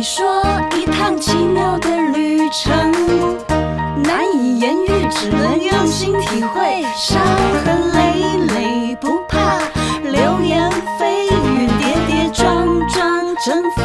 你说一趟奇妙的旅程，难以言喻，只能用心体会。伤痕累累不怕，流言蜚语跌跌撞撞，征服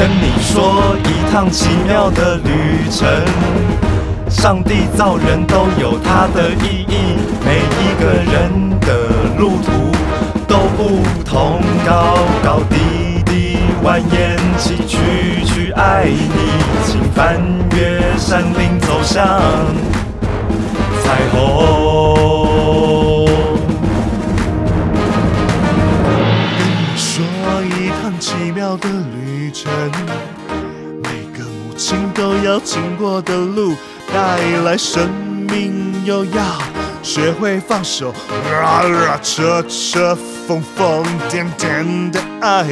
跟你说一趟奇妙的旅程。上帝造人都有他的意义，每一个人的路途都不同，高高低低，蜿蜒崎岖去爱你，请翻越山岭走向彩虹。旅程，每个母亲都要经过的路，带来生命，又要学会放手。啊啊，扯扯疯疯癫癫的爱，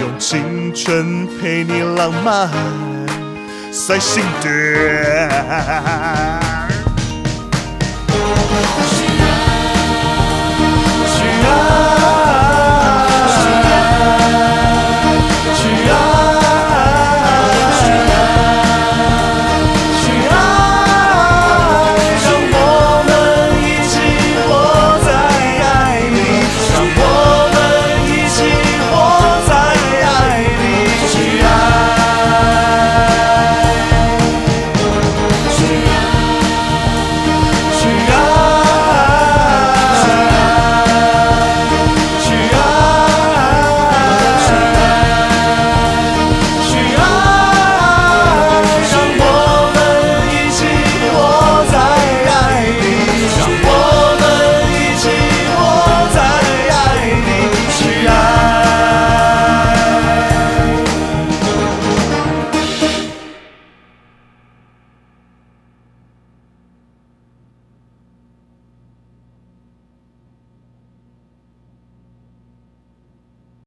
用青春陪你浪漫，随心点。去爱，